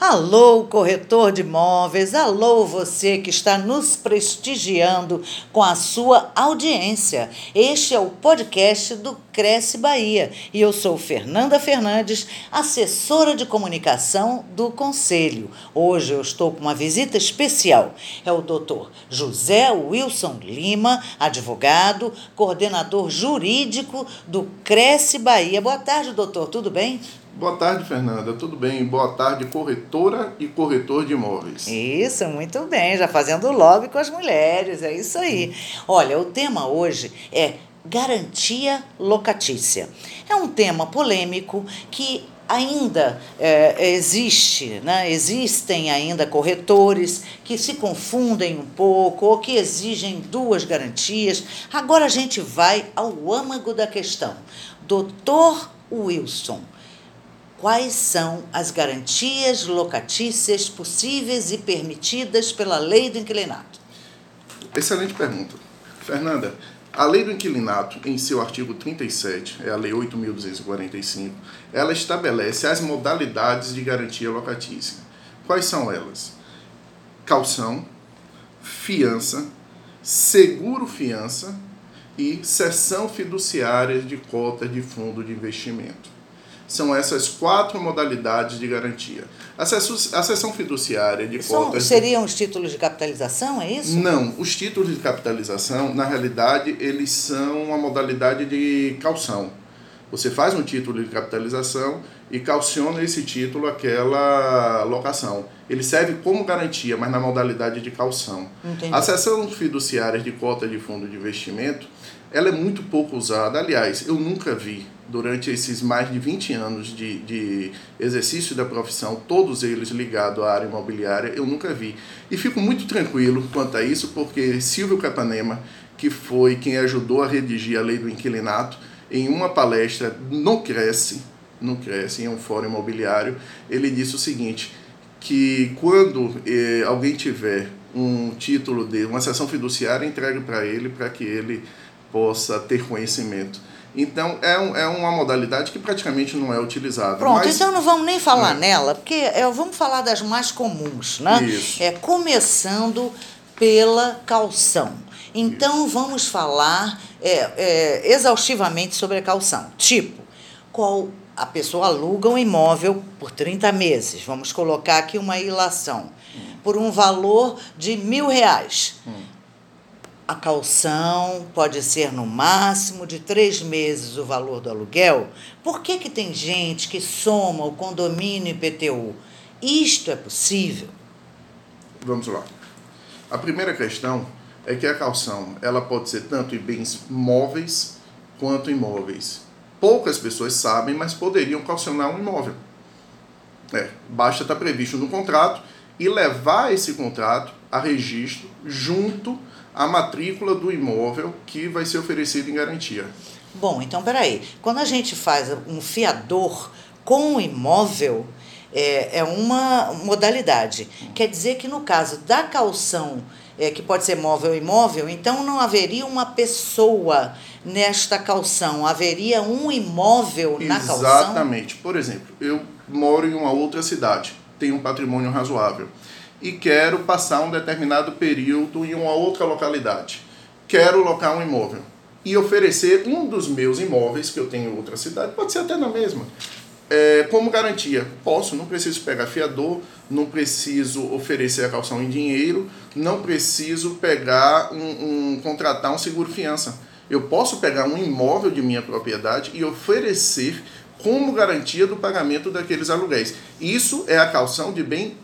Alô, corretor de imóveis, alô, você que está nos prestigiando com a sua audiência. Este é o podcast do Cresce Bahia e eu sou Fernanda Fernandes, assessora de comunicação do Conselho. Hoje eu estou com uma visita especial. É o doutor José Wilson Lima, advogado, coordenador jurídico do Cresce Bahia. Boa tarde, doutor, tudo bem? Boa tarde, Fernanda. Tudo bem? Boa tarde, corretora e corretor de imóveis. Isso, muito bem. Já fazendo lobby com as mulheres, é isso aí. Olha, o tema hoje é garantia locatícia. É um tema polêmico que ainda é, existe, né? existem ainda corretores que se confundem um pouco ou que exigem duas garantias. Agora a gente vai ao âmago da questão. Doutor Wilson Quais são as garantias locatícias possíveis e permitidas pela lei do inquilinato? Excelente pergunta. Fernanda, a lei do inquilinato, em seu artigo 37, é a lei 8.245, ela estabelece as modalidades de garantia locatícia. Quais são elas? Calção, fiança, seguro-fiança e cessão fiduciária de cota de fundo de investimento. São essas quatro modalidades de garantia. A sessão fiduciária de São, cotas. Seriam os títulos de capitalização, é isso? Não, os títulos de capitalização, na realidade, eles são uma modalidade de calção. Você faz um título de capitalização e calciona esse título aquela locação. Ele serve como garantia, mas na modalidade de calção. Entendi. A sessão fiduciária de cota de fundo de investimento, ela é muito pouco usada. Aliás, eu nunca vi durante esses mais de 20 anos de, de exercício da profissão, todos eles ligados à área imobiliária, eu nunca vi. E fico muito tranquilo quanto a isso, porque Silvio Capanema, que foi quem ajudou a redigir a lei do inquilinato, em uma palestra no Cresce, no Cresce, em um fórum imobiliário, ele disse o seguinte, que quando eh, alguém tiver um título de uma sessão fiduciária, entregue para ele, para que ele possa ter conhecimento. Então, é, um, é uma modalidade que praticamente não é utilizada. Pronto, mas... então não vamos nem falar é. nela, porque é, vamos falar das mais comuns, né? Isso. É, começando pela calção. Então, Isso. vamos falar é, é, exaustivamente sobre a calção. Tipo, qual a pessoa aluga um imóvel por 30 meses, vamos colocar aqui uma ilação, hum. por um valor de mil reais. Hum a calção pode ser no máximo de três meses o valor do aluguel. Por que, que tem gente que soma o condomínio IPTU? Isto é possível? Vamos lá. A primeira questão é que a calção ela pode ser tanto em bens móveis quanto imóveis. Poucas pessoas sabem, mas poderiam calcionar um imóvel. É, basta estar previsto no contrato e levar esse contrato a registro junto a matrícula do imóvel que vai ser oferecido em garantia. Bom, então peraí. Quando a gente faz um fiador com o imóvel, é, é uma modalidade. Quer dizer que no caso da calção, é, que pode ser móvel ou imóvel, então não haveria uma pessoa nesta calção, haveria um imóvel na calção? Exatamente. Por exemplo, eu moro em uma outra cidade, tenho um patrimônio razoável e quero passar um determinado período em uma outra localidade. Quero locar um imóvel e oferecer um dos meus imóveis que eu tenho em outra cidade, pode ser até na mesma, é, como garantia. Posso, não preciso pegar fiador, não preciso oferecer a calção em dinheiro, não preciso pegar um, um contratar um seguro fiança. Eu posso pegar um imóvel de minha propriedade e oferecer como garantia do pagamento daqueles aluguéis. Isso é a calção de bem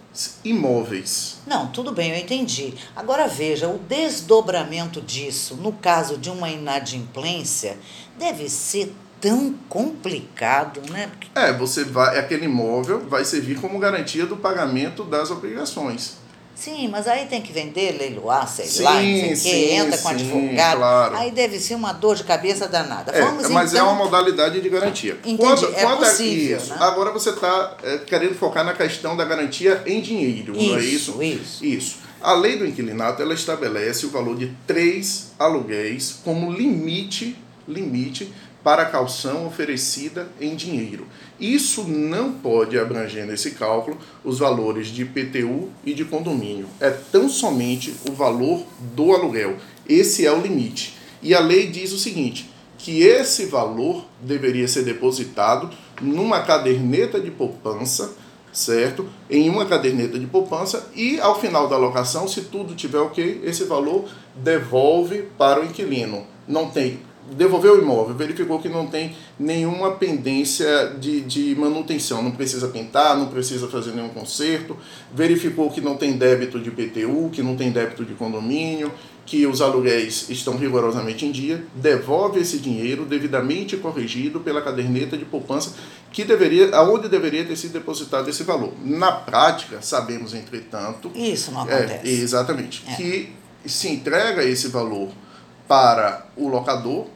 imóveis. Não, tudo bem, eu entendi. Agora veja, o desdobramento disso, no caso de uma inadimplência, deve ser tão complicado, né? É, você vai, aquele imóvel vai servir como garantia do pagamento das obrigações. Sim, mas aí tem que vender, leiloar, sei sim, lá, não sei o entra com advogado. Claro. Aí deve ser uma dor de cabeça danada. É, Vamos, mas então... é uma modalidade de garantia. Entendi, quando, é quando possível. isso, né? Agora você está é, querendo focar na questão da garantia em dinheiro, isso, não é isso? Isso. Isso. A lei do inquilinato ela estabelece o valor de três aluguéis como limite, limite para a calção oferecida em dinheiro. Isso não pode abranger nesse cálculo os valores de IPTU e de condomínio. É tão somente o valor do aluguel. Esse é o limite. E a lei diz o seguinte: que esse valor deveria ser depositado numa caderneta de poupança, certo? Em uma caderneta de poupança e ao final da alocação, se tudo tiver ok, esse valor devolve para o inquilino. Não tem devolveu o imóvel, verificou que não tem nenhuma pendência de, de manutenção, não precisa pintar, não precisa fazer nenhum conserto, verificou que não tem débito de PTU, que não tem débito de condomínio, que os aluguéis estão rigorosamente em dia, devolve esse dinheiro devidamente corrigido pela caderneta de poupança que deveria, aonde deveria ter sido depositado esse valor. Na prática, sabemos, entretanto, isso não acontece. É, exatamente, é. que se entrega esse valor para o locador,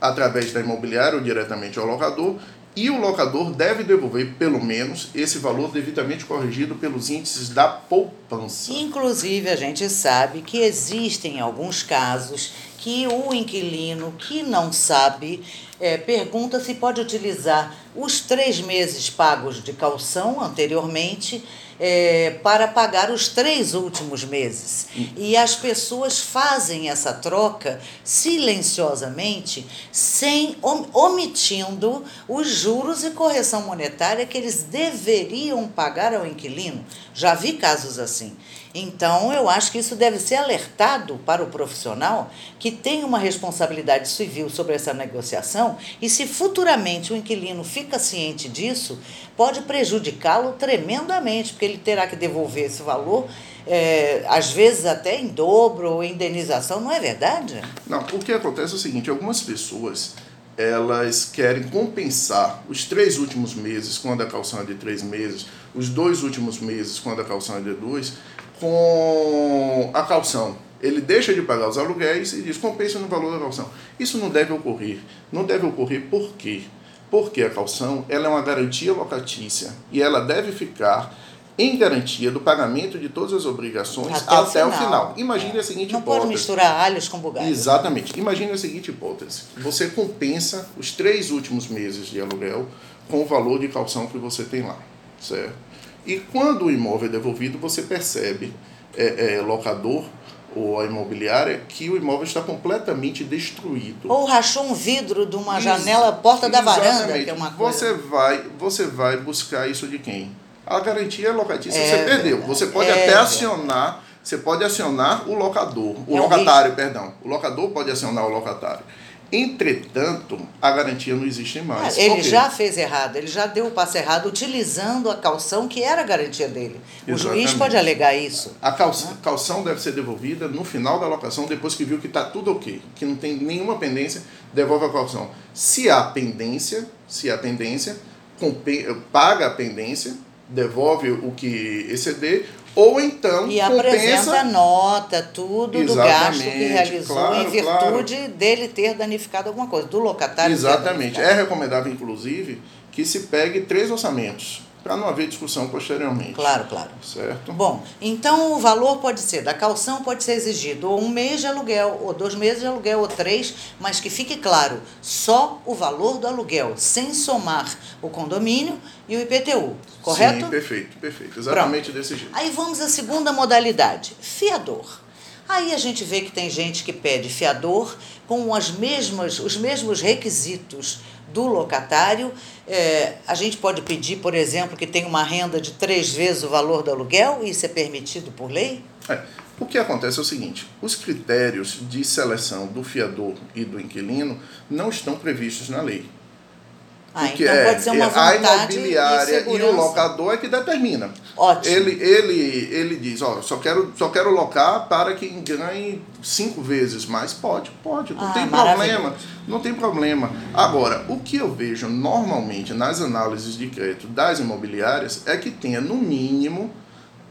através da imobiliária ou diretamente ao locador, e o locador deve devolver pelo menos esse valor devidamente corrigido pelos índices da poupança. Inclusive, a gente sabe que existem alguns casos que o inquilino que não sabe é, pergunta se pode utilizar os três meses pagos de calção anteriormente é, para pagar os três últimos meses. E as pessoas fazem essa troca silenciosamente, sem omitindo os juros e correção monetária que eles deveriam pagar ao inquilino. Já vi casos assim. Então, eu acho que isso deve ser alertado para o profissional que tem uma responsabilidade civil sobre essa negociação e se futuramente o inquilino fica ciente disso, pode prejudicá-lo tremendamente, porque ele terá que devolver esse valor, é, às vezes até em dobro ou indenização, não é verdade? Não, o que acontece é o seguinte, algumas pessoas elas querem compensar os três últimos meses, quando a calção é de três meses, os dois últimos meses, quando a calção é de dois, com a calção. Ele deixa de pagar os aluguéis e diz compensa no valor da calção. Isso não deve ocorrer. Não deve ocorrer por quê? Porque a calção ela é uma garantia locatícia e ela deve ficar em garantia do pagamento de todas as obrigações até, até o, final. o, final. Imagine é. a seguinte não hipótese. Não pode misturar alhos com bugalhos. Exatamente. Imagine a seguinte hipótese. Você compensa os três últimos meses de aluguel com o valor de calção que você tem lá, certo? E quando o imóvel é devolvido, você percebe, é, é, locador ou a imobiliária, que o imóvel está completamente destruído. Ou rachou um vidro de uma janela, porta da varanda, que é uma coisa. Você vai, você vai buscar isso de quem? A garantia locatícia é, você perdeu. Você pode é, até acionar, você pode acionar o locador, o é locatário, perdão. O locador pode acionar o locatário. Entretanto, a garantia não existe mais. Ele já fez errado, ele já deu o passo errado utilizando a calção que era a garantia dele. O Exatamente. juiz pode alegar isso. A calção, calção deve ser devolvida no final da locação, depois que viu que está tudo ok, que não tem nenhuma pendência, devolve a calção. Se há pendência, se há pendência, paga a pendência, devolve o que exceder, ou então e apresenta nota, tudo Exatamente, do gasto que realizou claro, em virtude claro. dele ter danificado alguma coisa, do locatário. Exatamente. É recomendável, inclusive, que se pegue três orçamentos para não haver discussão posteriormente. Claro, claro. Certo? Bom, então o valor pode ser, da calção pode ser exigido ou um mês de aluguel, ou dois meses de aluguel, ou três, mas que fique claro, só o valor do aluguel, sem somar o condomínio e o IPTU, correto? Sim, perfeito, perfeito. Exatamente Pronto. desse jeito. Aí vamos à segunda modalidade, fiador. Aí a gente vê que tem gente que pede fiador com as mesmas, os mesmos requisitos do locatário. É, a gente pode pedir, por exemplo, que tenha uma renda de três vezes o valor do aluguel, isso é permitido por lei? É. O que acontece é o seguinte: os critérios de seleção do fiador e do inquilino não estão previstos na lei. Ah, então pode ser uma é, a imobiliária e o locador é que determina. Ótimo. Ele, ele, ele diz, ó, só quero, só quero locar para quem ganhe cinco vezes mais. Pode, pode, não ah, tem problema. Não tem problema. Agora, o que eu vejo normalmente nas análises de crédito das imobiliárias é que tenha no mínimo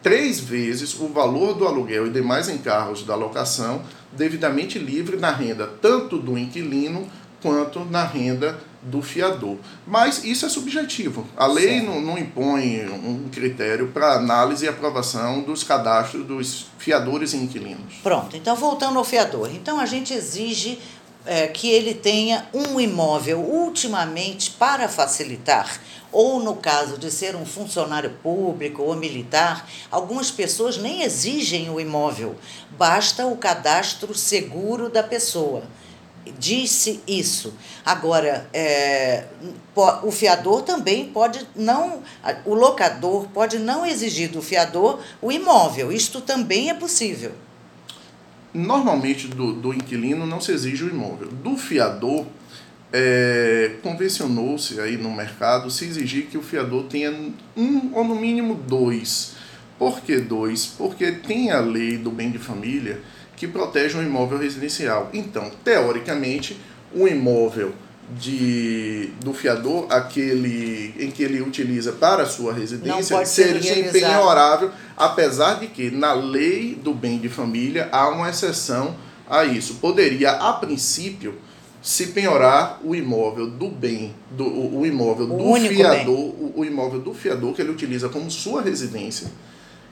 três vezes o valor do aluguel e demais encargos da locação devidamente livre na renda tanto do inquilino quanto na renda do fiador. Mas isso é subjetivo. A lei não, não, impõe um critério para análise e aprovação dos cadastros dos fiadores e inquilinos. Pronto, então voltando ao fiador. Então a gente exige é, que ele tenha um imóvel ultimamente para facilitar, ou no caso de ser um funcionário público ou militar, algumas pessoas nem exigem o imóvel, basta o cadastro seguro da pessoa. Disse isso. Agora, é, o fiador também pode não. O locador pode não exigir do fiador o imóvel. Isto também é possível. Normalmente, do, do inquilino não se exige o imóvel. Do fiador, é, convencionou-se aí no mercado se exigir que o fiador tenha um ou no mínimo dois. Por que dois? Porque tem a lei do bem de família que protege um imóvel residencial. Então, teoricamente, o imóvel de, do fiador, aquele em que ele utiliza para a sua residência, seria impenhorável, apesar de que na lei do bem de família há uma exceção a isso. Poderia, a princípio, se penhorar o imóvel do bem, do, o, o imóvel o do fiador, o, o, imóvel do fiador que ele utiliza como sua residência,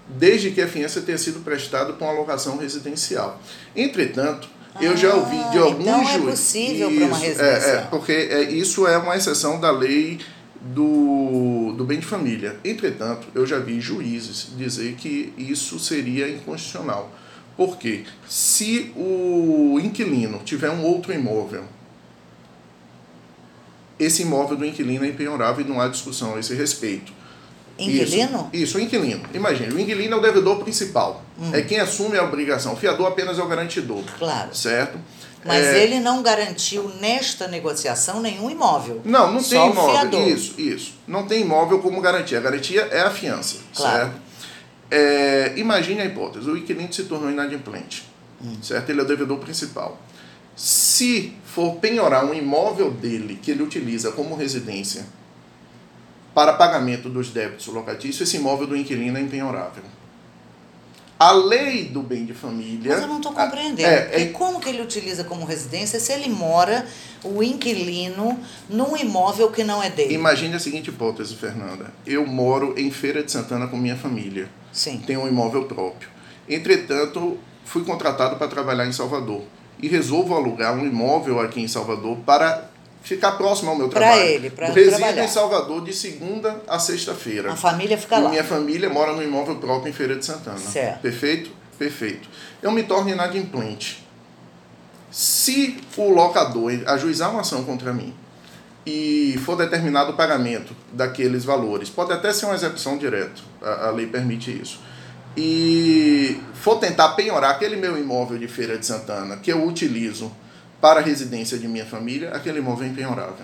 desde que a fiança tenha sido prestada com alocação residencial. Entretanto, eu já ouvi de ah, alguns então juízes. é possível para uma residência. É, é, porque é, isso é uma exceção da lei do, do bem de família. Entretanto, eu já vi juízes dizer que isso seria inconstitucional. Porque se o inquilino tiver um outro imóvel, esse imóvel do inquilino é impenhorável e não há discussão a esse respeito. Inquilino? Isso, isso, o inquilino. Imagine, o inquilino é o devedor principal. Hum. É quem assume a obrigação. O fiador apenas é o garantidor. Claro. Certo? Mas é... ele não garantiu nesta negociação nenhum imóvel. Não, não tem imóvel. Isso, isso. Não tem imóvel como garantia. A garantia é a fiança. Claro. Certo? É, imagine a hipótese: o inquilino se tornou inadimplente. Hum. Certo? Ele é o devedor principal. Se for penhorar um imóvel dele que ele utiliza como residência para pagamento dos débitos locatícios, esse imóvel do inquilino é impenhorável. A lei do bem de família. Mas eu não estou compreendendo. É, é, como que ele utiliza como residência se ele mora, o inquilino, num imóvel que não é dele? Imagine a seguinte hipótese, Fernanda. Eu moro em Feira de Santana com minha família. Sim. Tenho um imóvel próprio. Entretanto, fui contratado para trabalhar em Salvador. E resolvo alugar um imóvel aqui em Salvador para ficar próximo ao meu pra trabalho. Para ele, para Resido em Salvador de segunda a sexta-feira. A família fica e lá. Minha família mora no imóvel próprio em Feira de Santana. Certo. Perfeito? Perfeito. Eu me torno inadimplente. Se o locador ajuizar uma ação contra mim e for determinado o pagamento daqueles valores, pode até ser uma execução direta, a, a lei permite isso, e for tentar penhorar aquele meu imóvel de Feira de Santana que eu utilizo para a residência de minha família, aquele imóvel é impenhorável.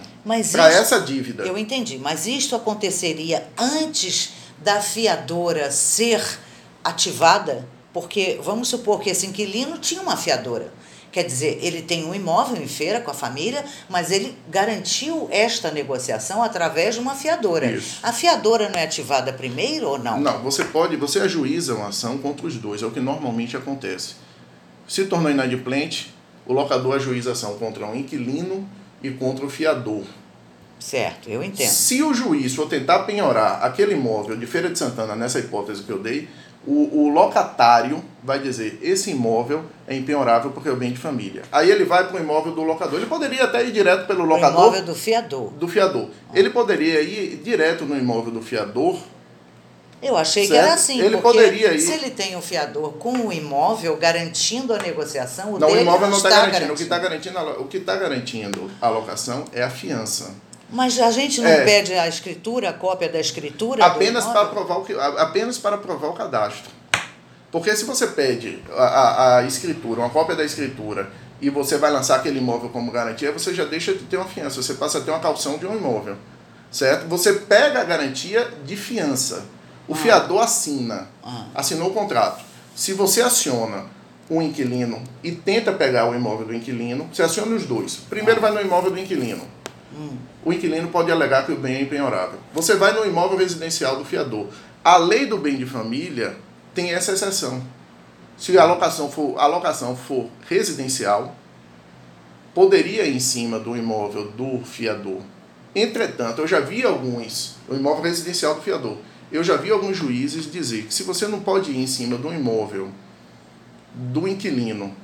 Para essa dívida. Eu entendi, mas isto aconteceria antes da fiadora ser ativada? Porque vamos supor que esse inquilino tinha uma fiadora. Quer dizer, ele tem um imóvel em feira com a família, mas ele garantiu esta negociação através de uma fiadora. Isso. A fiadora não é ativada primeiro ou não? Não, você pode, você ajuiza uma ação contra os dois, é o que normalmente acontece. Se tornou inadimplente, o locador ajuiza ação contra um inquilino e contra o fiador. Certo, eu entendo. Se o juiz for tentar penhorar aquele imóvel de Feira de Santana, nessa hipótese que eu dei, o, o locatário vai dizer: esse imóvel é impenhorável porque é o bem de família. Aí ele vai para o imóvel do locador. Ele poderia até ir direto pelo locador. O imóvel do fiador. Do fiador. Ah. Ele poderia ir direto no imóvel do fiador eu achei certo? que era assim. Ele poderia ir. Se ele tem um fiador com o imóvel garantindo a negociação, o não, dele o imóvel não está garantindo. garantindo. O que está garantindo, o que está garantindo a locação é a fiança. Mas a gente não é, pede a escritura, a cópia da escritura? Apenas para provar o que, apenas para provar o cadastro. Porque se você pede a, a, a escritura, uma cópia da escritura, e você vai lançar aquele imóvel como garantia, você já deixa de ter uma fiança, você passa a ter uma calção de um imóvel. Certo? Você pega a garantia de fiança. O fiador assina, ah. assinou o contrato. Se você aciona o inquilino e tenta pegar o imóvel do inquilino, você aciona os dois. Primeiro ah. vai no imóvel do inquilino. Hum. O inquilino pode alegar que o bem é impenhorável. Você vai no imóvel residencial do fiador. A lei do bem de família tem essa exceção. Se a locação for, a locação for residencial, poderia ir em cima do imóvel do fiador. Entretanto, eu já vi alguns, o imóvel residencial do fiador, eu já vi alguns juízes dizer que se você não pode ir em cima do imóvel do inquilino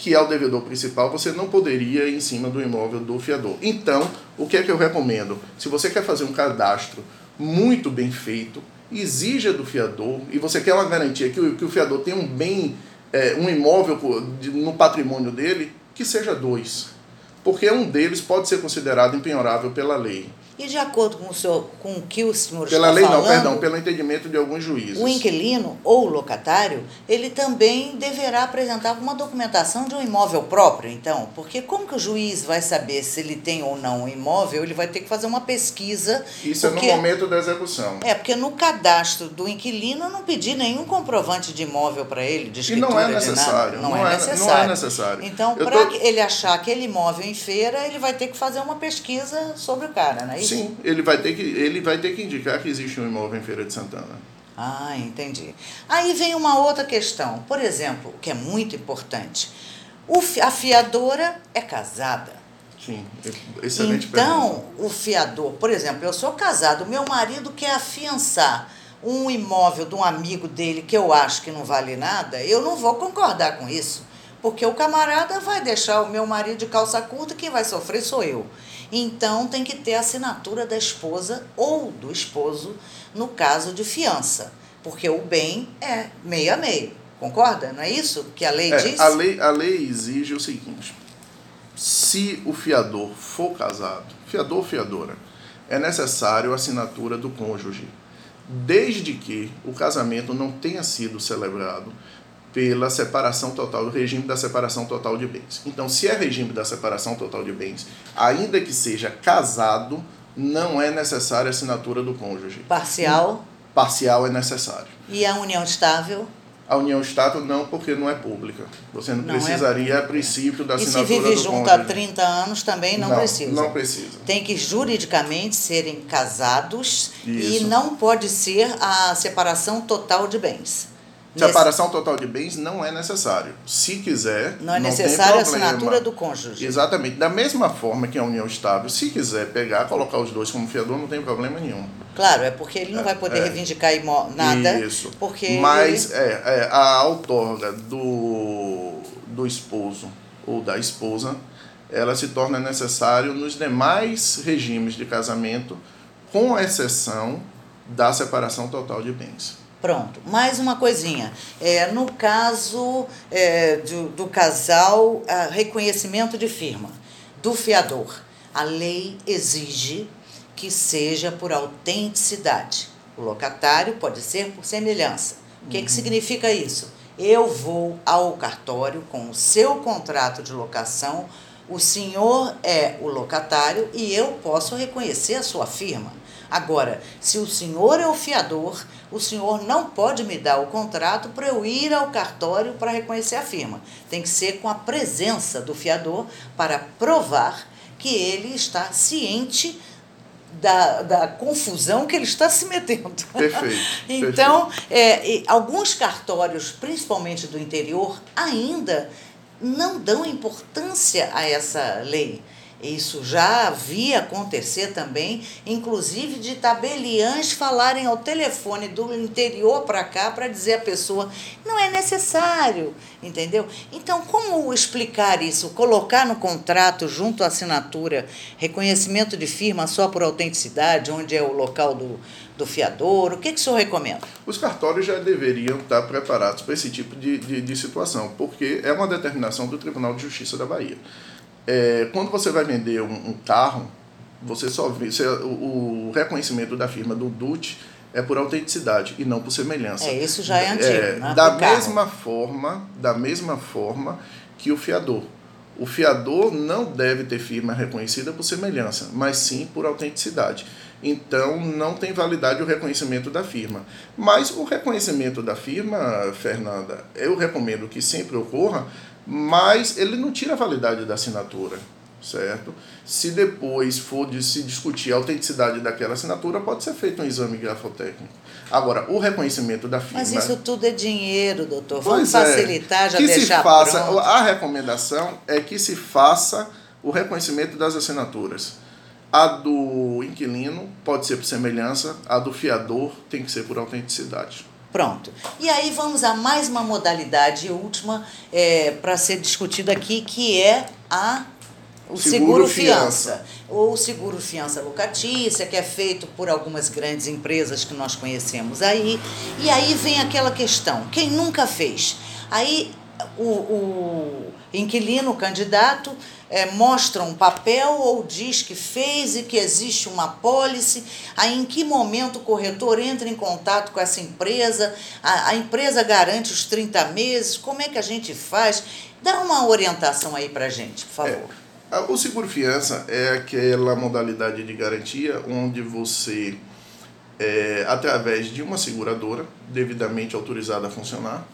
que é o devedor principal, você não poderia ir em cima do imóvel do fiador. Então, o que é que eu recomendo? Se você quer fazer um cadastro muito bem feito, exija do fiador, e você quer uma garantia que o, que o fiador tenha um bem, é, um imóvel no patrimônio dele, que seja dois. Porque um deles pode ser considerado empenhorável pela lei. E de acordo com o, senhor, com o que o senhor Pela lei falando, não, perdão, pelo entendimento de alguns juízes. o inquilino ou o locatário, ele também deverá apresentar uma documentação de um imóvel próprio, então, porque como que o juiz vai saber se ele tem ou não um imóvel? Ele vai ter que fazer uma pesquisa. Isso porque, é no momento da execução. É, porque no cadastro do inquilino eu não pedi nenhum comprovante de imóvel para ele, de E escritura, não é nada. necessário. Não, é, necessário. Não é necessário. Então, para tô- ele achar aquele imóvel em feira, ele vai ter que fazer uma pesquisa sobre o cara, não é isso? Sim, ele vai, ter que, ele vai ter que indicar que existe um imóvel em Feira de Santana. Ah, entendi. Aí vem uma outra questão. Por exemplo, que é muito importante. O, a fiadora é casada. Sim, excelente pergunta. Então, o fiador, por exemplo, eu sou casado, meu marido quer afiançar um imóvel de um amigo dele que eu acho que não vale nada, eu não vou concordar com isso. Porque o camarada vai deixar o meu marido de calça curta, quem vai sofrer sou eu. Então tem que ter a assinatura da esposa ou do esposo no caso de fiança. Porque o bem é meio a meio. Concorda? Não é isso que a lei É, diz? a, lei, a lei exige o seguinte: se o fiador for casado, fiador ou fiadora, é necessário a assinatura do cônjuge, desde que o casamento não tenha sido celebrado pela separação total, do regime da separação total de bens. Então, se é regime da separação total de bens, ainda que seja casado, não é necessária a assinatura do cônjuge. Parcial Parcial é necessário. e a união estável. A união estável não, porque não é pública. Você não, Não é precisaria, a princípio, da E se assinatura vive do junto cônjuge. há 30 anos também não, precisa. Não precisa. Tem que juridicamente serem casados e Isso. não pode ser a separação total de bens. Nesse- Separação total de bens não é necessário. Se quiser, não é tem necessário a assinatura do cônjuge. Exatamente. Da mesma forma que a união estável, se quiser pegar, colocar os dois como fiador, não tem problema nenhum. Claro, é porque ele não vai poder é. reivindicar nada. Isso. Porque Mas é, é, a outorga do, do esposo ou da esposa, ela se torna necessário nos demais regimes de casamento, com exceção da separação total de bens. Pronto, mais uma coisinha. É, no caso é, do, do casal, reconhecimento de firma do fiador, a lei exige que seja por autenticidade. O locatário pode ser por semelhança. O que, que significa isso? Eu vou ao cartório com o seu contrato de locação, o senhor é o locatário e eu posso reconhecer a sua firma. Agora, se o senhor é o fiador, o senhor não pode me dar o contrato para eu ir ao cartório para reconhecer a firma. Tem que ser com a presença do fiador para provar que ele está ciente da, da confusão que ele está se metendo. Perfeito. Então, é, e alguns cartórios, principalmente do interior, ainda não dão importância a essa lei. Isso já havia acontecer também, inclusive de tabeliães falarem ao telefone do interior para cá para dizer à pessoa não é necessário, entendeu? Então, como explicar isso? Colocar no contrato, junto à assinatura, reconhecimento de firma só por autenticidade, onde é o local do, do fiador? O que, que o senhor recomenda? Os cartórios já deveriam estar preparados para esse tipo de, de, de situação, porque é uma determinação do Tribunal de Justiça da Bahia. É, quando você vai vender um, um carro, você só vê você, o, o reconhecimento da firma do DUT é por autenticidade e não por semelhança. É, isso já é antigo, né? Da Pro carro. mesma forma, da mesma forma que o fiador. O fiador não deve ter firma reconhecida por semelhança, mas sim por autenticidade. Então, não tem validade o reconhecimento da firma. Mas o reconhecimento da firma, Fernanda, eu recomendo que sempre ocorra, mas ele não tira a validade da assinatura, certo? Se depois for de se discutir a autenticidade daquela assinatura, pode ser feito um exame grafotécnico. Agora, o reconhecimento da firma... Mas isso tudo é dinheiro, doutor. Vamos é. facilitar, já que deixar se faça, pronto. A recomendação é que se faça o reconhecimento das assinaturas. A do inquilino pode ser por semelhança, a do fiador tem que ser por autenticidade. Pronto. E aí vamos a mais uma modalidade última é, para ser discutida aqui, que é a o seguro, seguro fiança. fiança. Ou seguro fiança locatícia, que é feito por algumas grandes empresas que nós conhecemos aí. E aí vem aquela questão: quem nunca fez? Aí o, o inquilino, candidato, é, mostra um papel ou diz que fez e que existe uma pólice, aí em que momento o corretor entra em contato com essa empresa, a, a empresa garante os 30 meses, como é que a gente faz? Dá uma orientação aí para gente, por favor. É, o seguro fiança é aquela modalidade de garantia onde você, é, através de uma seguradora devidamente autorizada a funcionar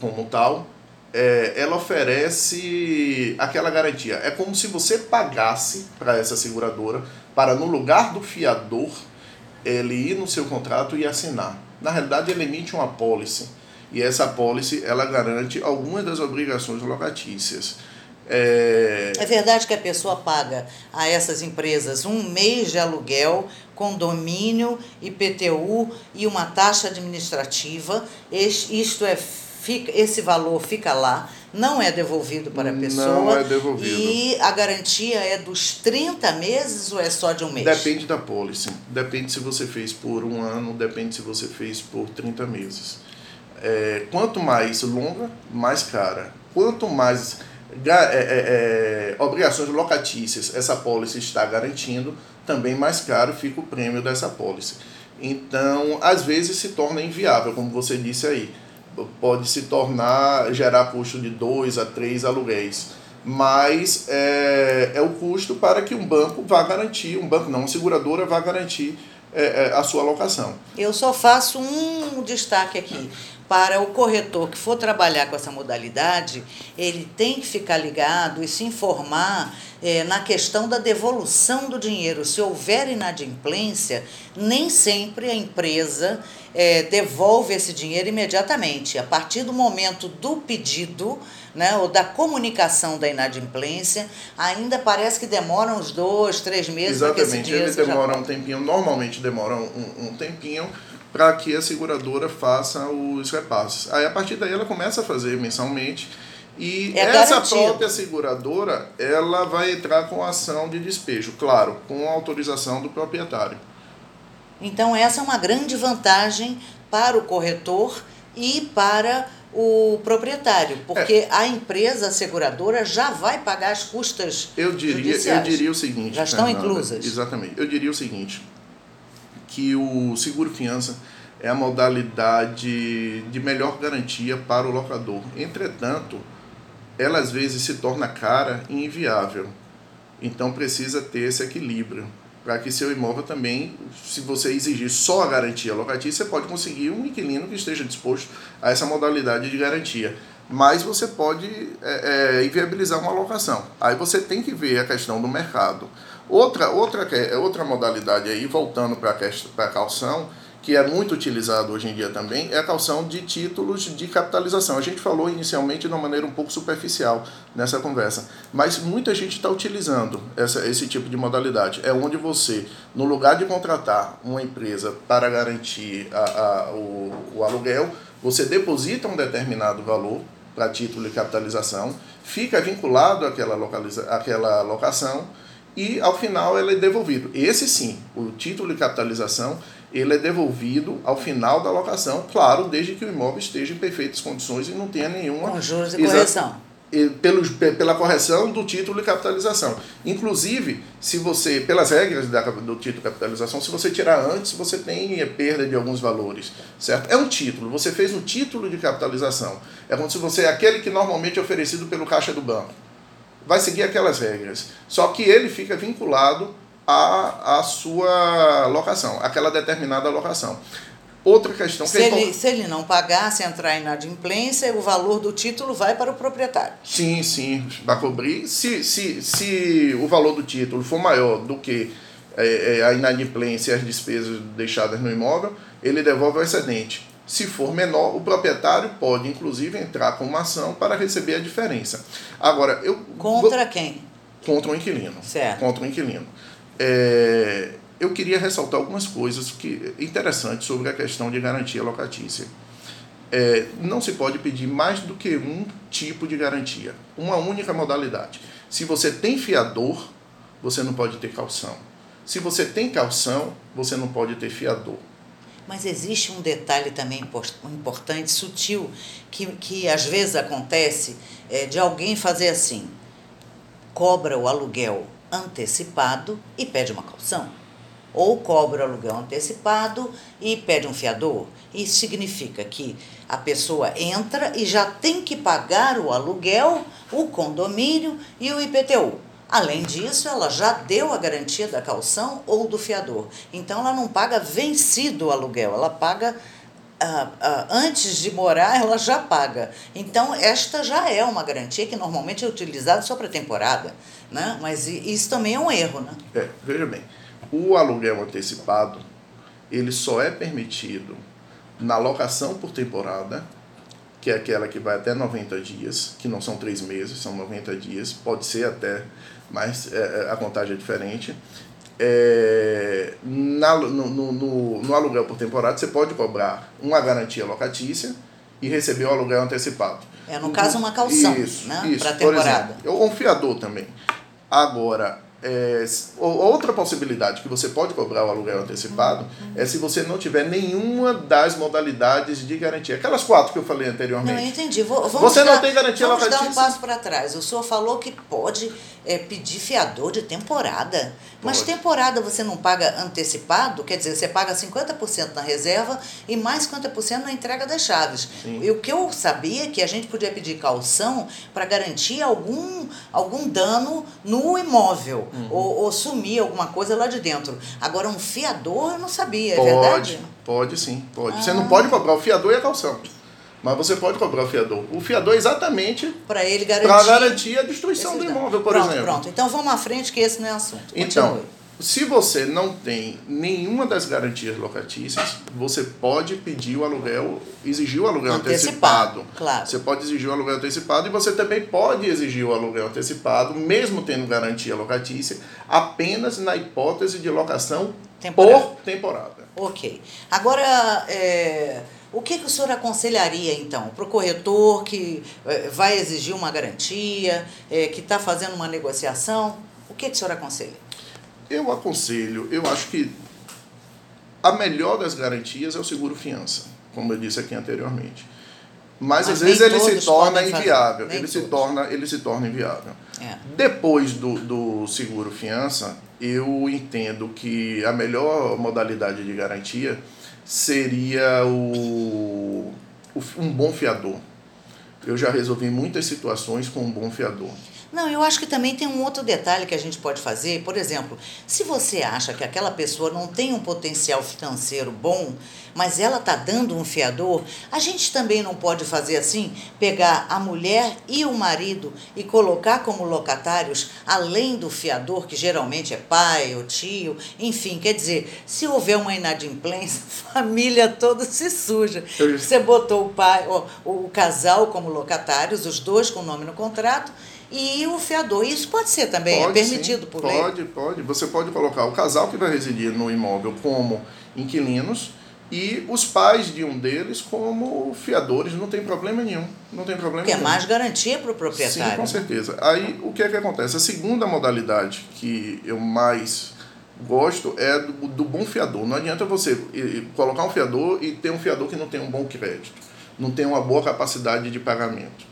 como tal, é, ela oferece aquela garantia. É como se você pagasse para essa seguradora para, no lugar do fiador, ele ir no seu contrato e assinar. Na realidade, ele emite uma pólice. E essa pólice, ela garante algumas das obrigações locatícias. É... é verdade que a pessoa paga a essas empresas um mês de aluguel, condomínio, IPTU e uma taxa administrativa. Isto é fica, esse valor fica lá, não é devolvido para a pessoa. Não é devolvido. E a garantia é dos 30 meses ou é só de um mês? Depende da pólice. Depende se você fez por um ano, depende se você fez por 30 meses. É, quanto mais longa, mais cara. Quanto mais é, é, é, obrigações locatícias essa pólice está garantindo, também mais caro fica o prêmio dessa pólice. Então, às vezes se torna inviável, como você disse aí pode se tornar, gerar custo de dois a três aluguéis. Mas é, é o custo para que um banco vá garantir, um banco não, uma seguradora vá garantir é, é, a sua alocação. Eu só faço um destaque aqui. Para o corretor que for trabalhar com essa modalidade, ele tem que ficar ligado e se informar é, na questão da devolução do dinheiro. Se houver inadimplência, nem sempre a empresa é, devolve esse dinheiro imediatamente. A partir do momento do pedido, né, ou da comunicação da inadimplência, ainda parece que demora uns dois, três meses. Exatamente, ele demora um tempinho, normalmente demora um, um tempinho para que a seguradora faça os repasses. Aí a partir daí ela começa a fazer mensalmente e é essa garantido. própria seguradora, ela vai entrar com ação de despejo, claro, com autorização do proprietário. Então essa é uma grande vantagem para o corretor e para o proprietário, porque é. a empresa seguradora já vai pagar as custas eu diria, Eu diria o seguinte... Já estão Fernanda, inclusas. Exatamente. Eu diria o seguinte, que o seguro-fiança é a modalidade de melhor garantia para o locador. Entretanto, ela às vezes se torna cara e inviável. Então precisa ter esse equilíbrio para que seu imóvel também, se você exigir só a garantia locatícia, você pode conseguir um inquilino que esteja disposto a essa modalidade de garantia. Mas você pode é, é, inviabilizar uma locação. Aí você tem que ver a questão do mercado. Outra, outra, outra modalidade aí, voltando para a calção, que é muito utilizado hoje em dia também, é a calção de títulos de capitalização. A gente falou inicialmente de uma maneira um pouco superficial nessa conversa, mas muita gente está utilizando essa, esse tipo de modalidade. É onde você, no lugar de contratar uma empresa para garantir a, a, o, o aluguel, você deposita um determinado valor para título de capitalização, fica vinculado àquela, localiza, àquela locação e ao final ele é devolvido. Esse sim, o título de capitalização ele é devolvido ao final da locação, claro, desde que o imóvel esteja em perfeitas condições e não tenha nenhuma. Com juros de correção. Pelos, pela correção do título de capitalização. Inclusive, se você, pelas regras da, do título de capitalização, se você tirar antes, você tem perda de alguns valores, certo? É um título, você fez um título de capitalização. É como se você é aquele que normalmente é oferecido pelo caixa do banco. Vai seguir aquelas regras. Só que ele fica vinculado a, a sua locação, aquela determinada locação. Outra questão que se, é ele, se ele não pagar, se entrar em inadimplência, o valor do título vai para o proprietário. Sim, sim, vai cobrir. Se, se, se o valor do título for maior do que é, é, a inadimplência e as despesas deixadas no imóvel, ele devolve o excedente. Se for menor, o proprietário pode, inclusive, entrar com uma ação para receber a diferença. Agora, eu. Contra vou, quem? Contra o inquilino. Certo. Contra o inquilino. É, eu queria ressaltar algumas coisas que interessantes sobre a questão de garantia locatícia. É, não se pode pedir mais do que um tipo de garantia, uma única modalidade. Se você tem fiador, você não pode ter calção. Se você tem calção, você não pode ter fiador. Mas existe um detalhe também importante, sutil, que, que às vezes acontece é, de alguém fazer assim: cobra o aluguel antecipado e pede uma calção ou cobra o aluguel antecipado e pede um fiador. Isso significa que a pessoa entra e já tem que pagar o aluguel, o condomínio e o IPTU. Além disso, ela já deu a garantia da calção ou do fiador. Então, ela não paga vencido o aluguel, ela paga ah, ah, antes de morar, ela já paga. Então, esta já é uma garantia que normalmente é utilizada só para temporada. Né? Mas isso também é um erro. Né? É, veja bem, o aluguel antecipado ele só é permitido na locação por temporada, que é aquela que vai até 90 dias, que não são três meses, são 90 dias, pode ser até, mas é, é, a contagem é diferente. É, na, no, no, no, no aluguel por temporada, você pode cobrar uma garantia locatícia e receber o aluguel antecipado. É, no caso, uma calção, isso, né? Para temporada. Exemplo, ou um fiador também. Agora, é, outra possibilidade que você pode cobrar o aluguel antecipado uhum. é se você não tiver nenhuma das modalidades de garantia. Aquelas quatro que eu falei anteriormente. Não, eu entendi. Vou, você dar, não tem garantia vamos locatícia? Vamos dar um passo para trás. O senhor falou que pode é, pedir fiador de temporada. Pode. Mas temporada você não paga antecipado? Quer dizer, você paga 50% na reserva e mais 50% na entrega das chaves. Sim. E o que eu sabia é que a gente podia pedir calção para garantir algum, algum dano no imóvel uhum. ou, ou, sumir alguma coisa lá de dentro. Agora, um fiador eu não sabia, é pode, verdade? Pode sim, pode. Ah. Você não pode cobrar o fiador e a calção. Mas você pode cobrar o fiador. O fiador é exatamente para ele garantir, garantir a destruição do imóvel, por pronto, exemplo. Pronto, então vamos à frente que esse não é assunto. Continue. Então, se você não tem nenhuma das garantias locatícias, você pode pedir o aluguel, exigir o aluguel antecipado. antecipado. Claro. Você pode exigir o aluguel antecipado e você também pode exigir o aluguel antecipado, mesmo tendo garantia locatícia, apenas na hipótese de locação temporada. por temporada. Ok. Agora, é, o que, que o senhor aconselharia, então, para o corretor que é, vai exigir uma garantia, é, que está fazendo uma negociação? O que, que o senhor aconselha? Eu aconselho, eu acho que a melhor das garantias é o seguro fiança, como eu disse aqui anteriormente. Mas, Mas às vezes ele se torna inviável. Ele se torna, ele se torna inviável. É. Depois do, do seguro fiança, eu entendo que a melhor modalidade de garantia seria o, o um bom fiador. Eu já resolvi muitas situações com um bom fiador. Não, eu acho que também tem um outro detalhe que a gente pode fazer. Por exemplo, se você acha que aquela pessoa não tem um potencial financeiro bom, mas ela está dando um fiador, a gente também não pode fazer assim, pegar a mulher e o marido e colocar como locatários, além do fiador, que geralmente é pai ou tio, enfim, quer dizer, se houver uma inadimplência, a família toda se suja. Você botou o pai, o, o casal como locatários, os dois com o nome no contrato e o fiador. Isso pode ser também, é pode, é permitido sim. por pode, lei? Pode, pode. Você pode colocar o casal que vai residir no imóvel como inquilinos e os pais de um deles como fiadores, não tem problema nenhum. Não tem problema Porque nenhum. é mais garantia para o proprietário. Sim, com certeza. Aí o que é que acontece? A segunda modalidade que eu mais gosto é do, do bom fiador. Não adianta você colocar um fiador e ter um fiador que não tem um bom crédito, não tem uma boa capacidade de pagamento.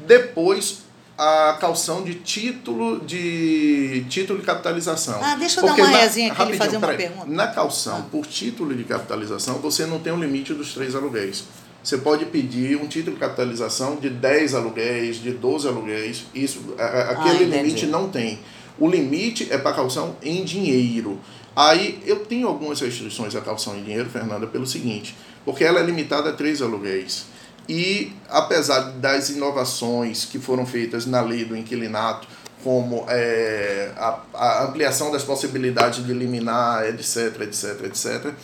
Depois, a calção de título de título de capitalização. Ah, deixa eu Porque dar uma rezinha aqui e fazer uma pergunta. Na calção ah. por título de capitalização, você não tem o um limite dos três aluguéis. Você pode pedir um título de capitalização de 10 aluguéis, de 12 aluguéis. Isso, aquele ah, limite não tem. O limite é para calção em dinheiro. Aí eu tenho algumas restrições à calção em dinheiro, Fernanda, pelo seguinte, porque ela é limitada a três aluguéis. E apesar das inovações que foram feitas na lei do inquilinato, como é, a, a, ampliação das possibilidades de eliminar, etc, etc, etc,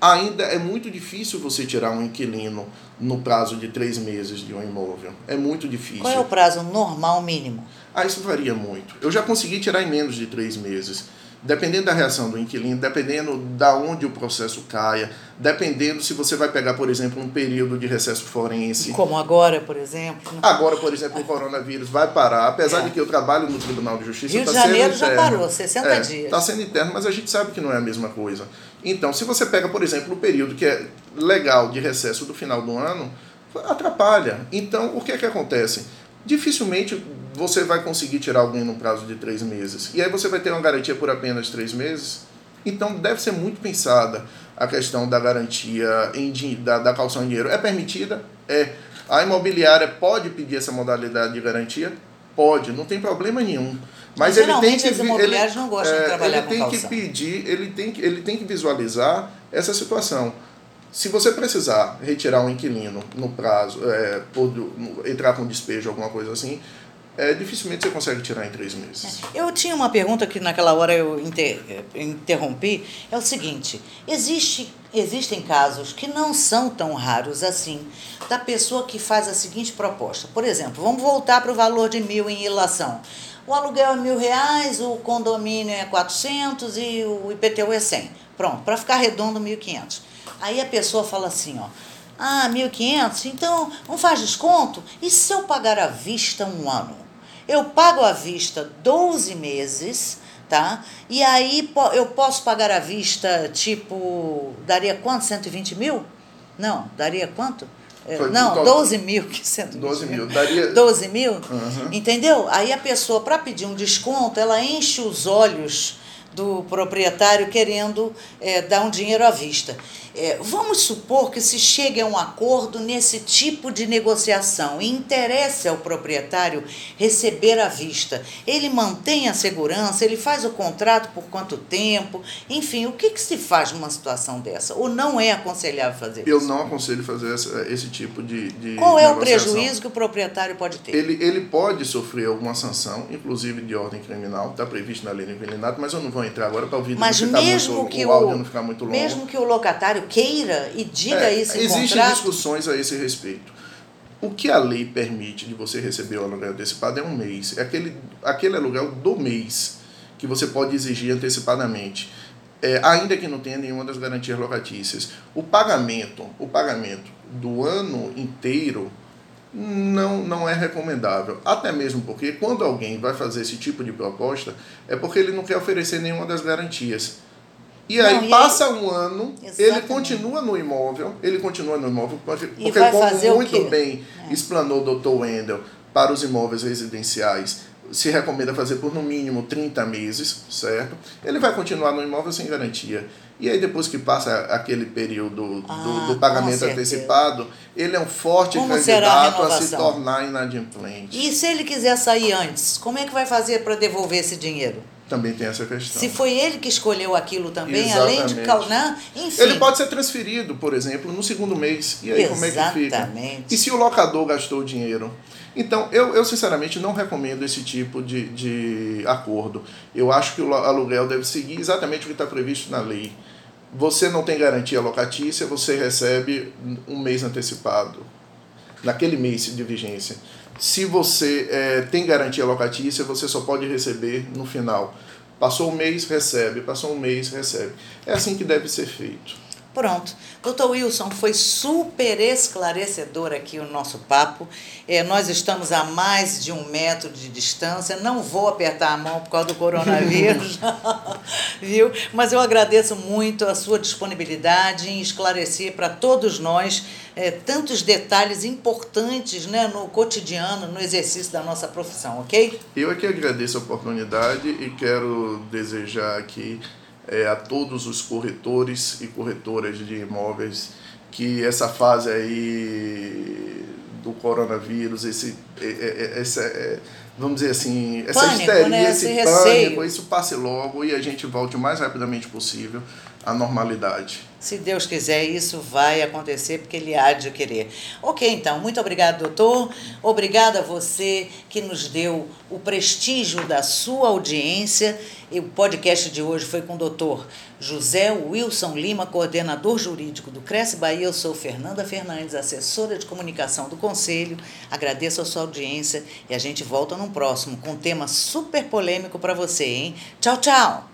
ainda é muito difícil você tirar um inquilino no prazo de três meses de um imóvel. É muito difícil. Qual é o prazo normal mínimo? Ah, isso varia muito. Eu já consegui tirar em menos de três meses. dependendo da reação do inquilino, dependendo da onde o processo caia, dependendo se você vai pegar, por exemplo, um período de recesso forense. Como agora, por exemplo. Agora, por exemplo, o coronavírus vai parar, apesar é. de que eu trabalho no Tribunal de Justiça. Rio tá de Janeiro já parou, 60 é, dias. Está sendo interno, mas a gente sabe que não é a mesma coisa. Então, se você pega, por exemplo, o período que é legal de recesso do final do ano, atrapalha. Então, o que é que acontece? Dificilmente você vai conseguir tirar alguém no prazo de três meses. E aí você vai ter uma garantia por apenas três meses. Então deve ser muito pensada a questão da garantia em, da, da calção em dinheiro. É permitida? É. A imobiliária pode pedir essa modalidade de garantia? Pode, não tem problema nenhum. Mas, Mas ele tem que ele, não gostam de é, trabalhar ele tem com que pedir, ele tem que, ele tem que visualizar essa situação. Se você precisar retirar um inquilino no prazo, é, por, entrar com despejo, alguma coisa assim, é, dificilmente você consegue tirar em três meses. É. Eu tinha uma pergunta que naquela hora eu inter, interrompi. É o seguinte: existe, existem casos que não são tão raros assim, da pessoa que faz a seguinte proposta. Por exemplo, vamos voltar para o valor de mil em ilação. O aluguel é mil reais, o condomínio é 400 e o IPTU é 100. Pronto, para ficar redondo, 1.500. Aí a pessoa fala assim, ó. Ah, 1.500? Então não faz desconto? E se eu pagar à vista um ano? Eu pago à vista 12 meses, tá? E aí eu posso pagar à vista, tipo, daria quanto? 120 mil? Não, daria quanto? É, Foi não, total... 12 mil, que 120 12 mil. Daria... 12 mil? Uhum. Entendeu? Aí a pessoa, para pedir um desconto, ela enche os olhos do proprietário querendo é, dar um dinheiro à vista. É, vamos supor que se chegue a um acordo nesse tipo de negociação e interesse ao proprietário receber à vista. Ele mantém a segurança, ele faz o contrato por quanto tempo, enfim, o que, que se faz numa situação dessa? Ou não é aconselhável fazer Eu isso? Eu não aconselho fazer esse, esse tipo de, de Qual é o prejuízo que o proprietário pode ter? Ele, ele pode sofrer alguma sanção, inclusive de ordem criminal, está previsto na lei do inquilinato, mas eu não vou entrar agora para o vídeo mas não mesmo muito, que o, áudio não ficar muito longo. Mesmo que o locatário queira e diga é, isso em Existem contrato. discussões a esse respeito. O que a lei permite de você receber o aluguel antecipado é um mês. É aquele, aquele aluguel do mês que você pode exigir antecipadamente. É, ainda que não tenha nenhuma das garantias locatícias. O pagamento, o pagamento do ano inteiro não, não é recomendável. Até mesmo porque quando alguém vai fazer esse tipo de proposta, é porque ele não quer oferecer nenhuma das garantias. E aí não, passa um ano, Exatamente. ele continua no imóvel, ele continua no imóvel, porque, porque como muito bem é. explanou o doutor Wendel, para os imóveis residenciais, se recomenda fazer por no mínimo 30 meses, certo? Ele vai continuar no imóvel sem garantia. E aí, depois que passa aquele período ah, do, do, pagamento antecipado, ele é um forte como candidato a, a, se tornar inadimplente. E se ele quiser sair antes, como é que vai fazer para devolver esse dinheiro? Também tem essa questão. Se foi ele que escolheu aquilo também, Exatamente. além de né? enfim. Ele pode ser transferido, por exemplo, no segundo mês. E aí Exatamente. como é que fica? E se o locador gastou o dinheiro? Então, eu, eu sinceramente não recomendo esse tipo de, de acordo. Eu acho que o aluguel deve seguir exatamente o que está previsto na lei. Você não tem garantia locatícia, você recebe um mês antecipado, naquele mês de vigência. Se você é, tem garantia locatícia, você só pode receber no final. Passou um mês, recebe. Passou um mês, recebe. É assim que deve ser feito. Pronto. Doutor Wilson, foi super esclarecedor aqui o nosso papo. É, nós estamos a mais de um metro de distância. Não vou apertar a mão por causa do coronavírus, viu? Mas eu agradeço muito a sua disponibilidade em esclarecer para todos nós é, tantos detalhes importantes né, no cotidiano, no exercício da nossa profissão, ok? Eu aqui agradeço a oportunidade e quero desejar aqui é, a todos os corretores e corretoras de imóveis que essa fase aí do coronavírus, esse, é, é, essa, é, vamos dizer assim, essa pânico, histeria, né? esse, esse pânico, isso passe logo e a gente volte o mais rapidamente possível à normalidade. Se Deus quiser, isso vai acontecer porque Ele há de querer. Ok, então, muito obrigado, doutor. Obrigada a você que nos deu o prestígio da sua audiência. E o podcast de hoje foi com o doutor José Wilson Lima, coordenador jurídico do Cresce Bahia. Eu sou Fernanda Fernandes, assessora de comunicação do Conselho. Agradeço a sua audiência e a gente volta no próximo com um tema super polêmico para você, hein? Tchau, tchau!